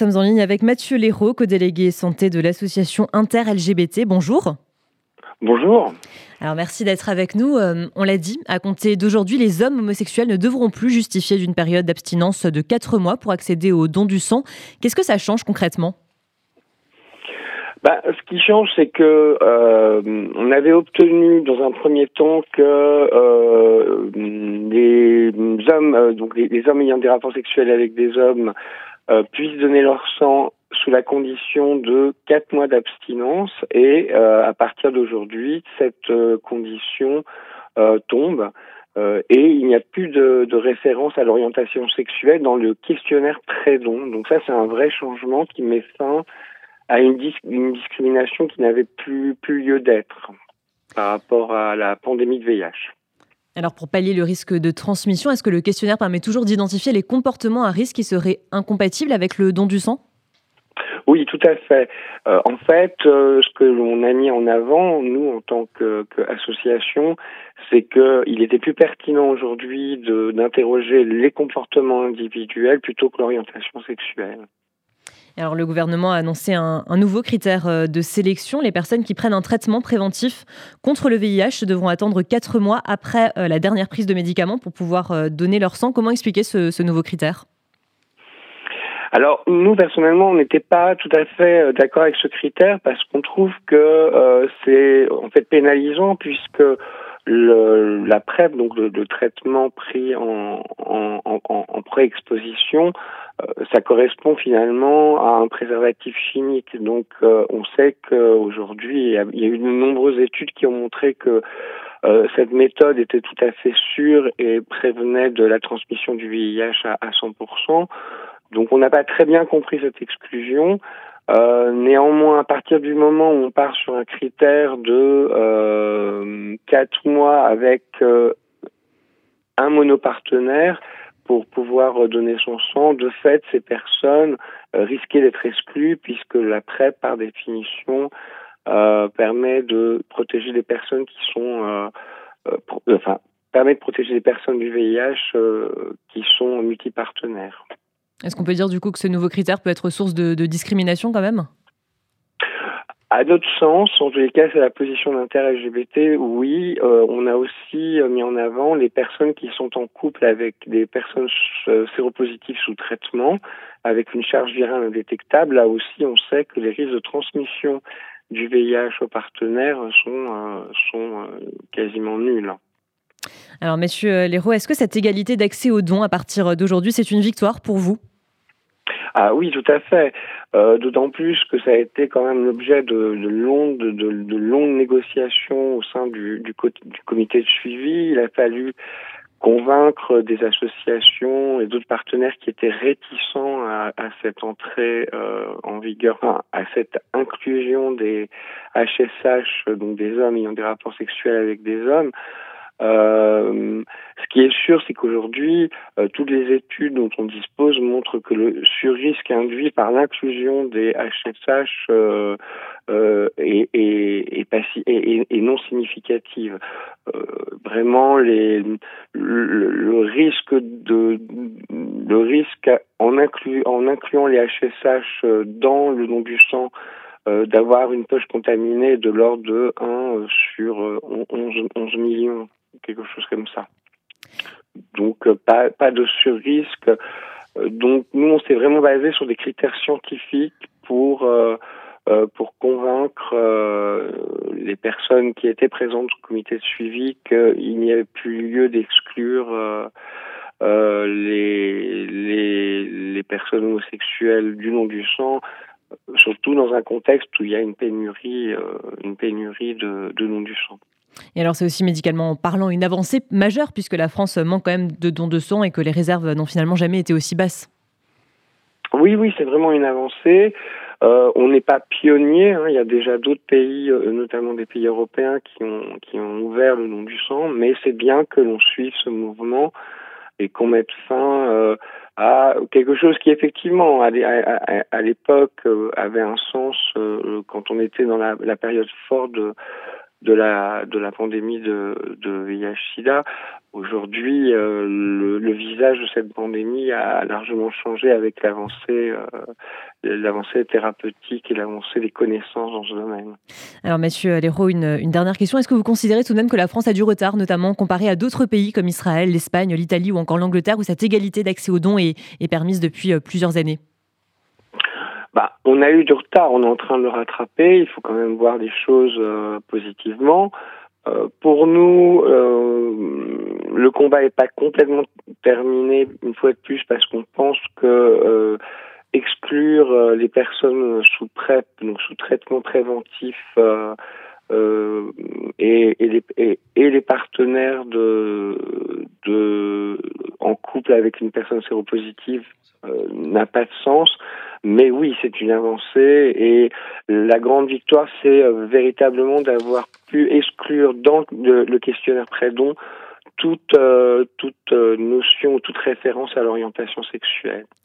Nous sommes en ligne avec Mathieu Léraud, co-délégué santé de l'association Inter-LGBT. Bonjour. Bonjour. Alors merci d'être avec nous. Euh, on l'a dit, à compter d'aujourd'hui, les hommes homosexuels ne devront plus justifier d'une période d'abstinence de 4 mois pour accéder au don du sang. Qu'est-ce que ça change concrètement? Bah, ce qui change, c'est que euh, on avait obtenu dans un premier temps que euh, les hommes, donc les, hommes ayant des rapports sexuels avec des hommes, euh, puissent donner leur sang sous la condition de quatre mois d'abstinence et euh, à partir d'aujourd'hui, cette euh, condition tombe et il n'y a plus de, de référence à l'orientation sexuelle dans le questionnaire pré-don. Donc ça, c'est un vrai changement qui met fin à une, une discrimination qui n'avait plus, plus lieu d'être par rapport à la pandémie de VIH. Alors pour pallier le risque de transmission, est-ce que le questionnaire permet toujours d'identifier les comportements à risque qui seraient incompatibles avec le don du sang? Oui, tout à fait. Euh, en fait, euh, ce que l'on a mis en avant, nous, en tant qu'association, c'est qu'il était plus pertinent aujourd'hui d'interroger les comportements individuels plutôt que l'orientation sexuelle. Alors, le gouvernement a annoncé un, nouveau critère euh, de sélection. Les personnes qui prennent un traitement préventif contre le VIH devront attendre quatre mois après euh, la dernière prise de médicaments pour pouvoir euh, donner leur sang. Comment expliquer ce, nouveau critère? Alors nous personnellement, on n'était pas tout à fait d'accord avec ce critère parce qu'on trouve que c'est en fait pénalisant puisque la PrEP, donc le, traitement pris en, pré-exposition, ça correspond finalement à un préservatif chimique. Donc euh, on sait qu'aujourd'hui, il, y, a, eu de nombreuses études qui ont montré que euh, cette méthode était tout à fait sûre et prévenait de la transmission du VIH à, à 100%. Donc on n'a pas très bien compris cette exclusion. Euh, néanmoins, à partir du moment où on part sur un critère de euh, quatre mois avec euh, un monopartenaire pour pouvoir donner son sang, de fait, ces personnes risquaient d'être exclues puisque la PrEP, par définition, permet de protéger des personnes qui sont, enfin, permet de protéger les personnes du VIH qui sont multipartenaires. Est-ce qu'on peut dire du coup que ce nouveau critère peut être source de, discrimination quand même? À notre sens, en tous les cas, c'est la position d'inter-LGBT. Oui, euh, on a aussi euh, mis en avant les personnes qui sont en couple avec des personnes euh, séropositives sous traitement, avec une charge virale indétectable. Là aussi, on sait que les risques de transmission du VIH aux partenaires sont, sont quasiment nuls. Alors, messieurs Léraud, est-ce que cette égalité d'accès aux dons à partir d'aujourd'hui, c'est une victoire pour vous? Ah oui, tout à fait. Euh, D'autant plus que ça a été quand même l'objet de, de, longues, négociations au sein du, comité de suivi. Il a fallu convaincre des associations et d'autres partenaires qui étaient réticents à, cette entrée euh, en vigueur, à cette inclusion des HSH, donc des hommes ayant des rapports sexuels avec des hommes. Euh, ce qui est sûr, c'est qu'aujourd'hui, euh, toutes les études dont on dispose montrent que le surrisque induit par l'inclusion des HSH euh, euh, est, est, est, est, non significative. Vraiment, les, le, le, risque de le risque en, inclu, en incluant les HSH dans le don du sang d'avoir une poche contaminée de l'ordre de 1 sur 11, 11 millions quelque chose comme ça. Donc euh, pas, pas de surrisque. Euh, donc nous, on s'est vraiment basé sur des critères scientifiques pour euh, pour convaincre les personnes qui étaient présentes au comité de suivi qu'il n'y avait plus lieu d'exclure les, les, personnes homosexuelles du nom du sang, surtout dans un contexte où il y a une pénurie, une pénurie de, de nom du sang. Et alors c'est aussi médicalement parlant une avancée majeure puisque la France manque quand même de dons de sang et que les réserves n'ont finalement jamais été aussi basses. Oui, oui, c'est vraiment une avancée. Euh, on n'est pas pionnier. Hein. Il y a déjà d'autres pays, euh, notamment des pays européens, qui ont ouvert le don du sang. Mais c'est bien que l'on suive ce mouvement et qu'on mette fin euh, à quelque chose qui effectivement à, à, l'époque avait un sens quand on était dans la, la période forte de de la de la pandémie de, de VIH/SIDA. Aujourd'hui, euh, le, visage de cette pandémie a largement changé avec l'avancée euh, l'avancée thérapeutique et l'avancée des connaissances dans ce domaine. Alors, Monsieur Léraud, une, une dernière question. Est-ce que vous considérez tout de même que la France a du retard, notamment comparé à d'autres pays comme Israël, l'Espagne, l'Italie ou encore l'Angleterre, où cette égalité d'accès aux dons est, est permise depuis euh, plusieurs années? Bah, on a eu du retard, on est en train de le rattraper. Il faut quand même voir des choses euh, positivement. Euh, pour nous, euh, le combat n'est pas complètement terminé une fois de plus parce qu'on pense que exclure les personnes sous PrEP, donc sous traitement préventif, et, les, les, partenaires en couple avec une personne séropositive n'a pas de sens. Mais oui, c'est une avancée et la grande victoire, c'est euh, véritablement d'avoir pu exclure dans le, questionnaire Prédon toute, euh, toute euh, notion, toute référence à l'orientation sexuelle.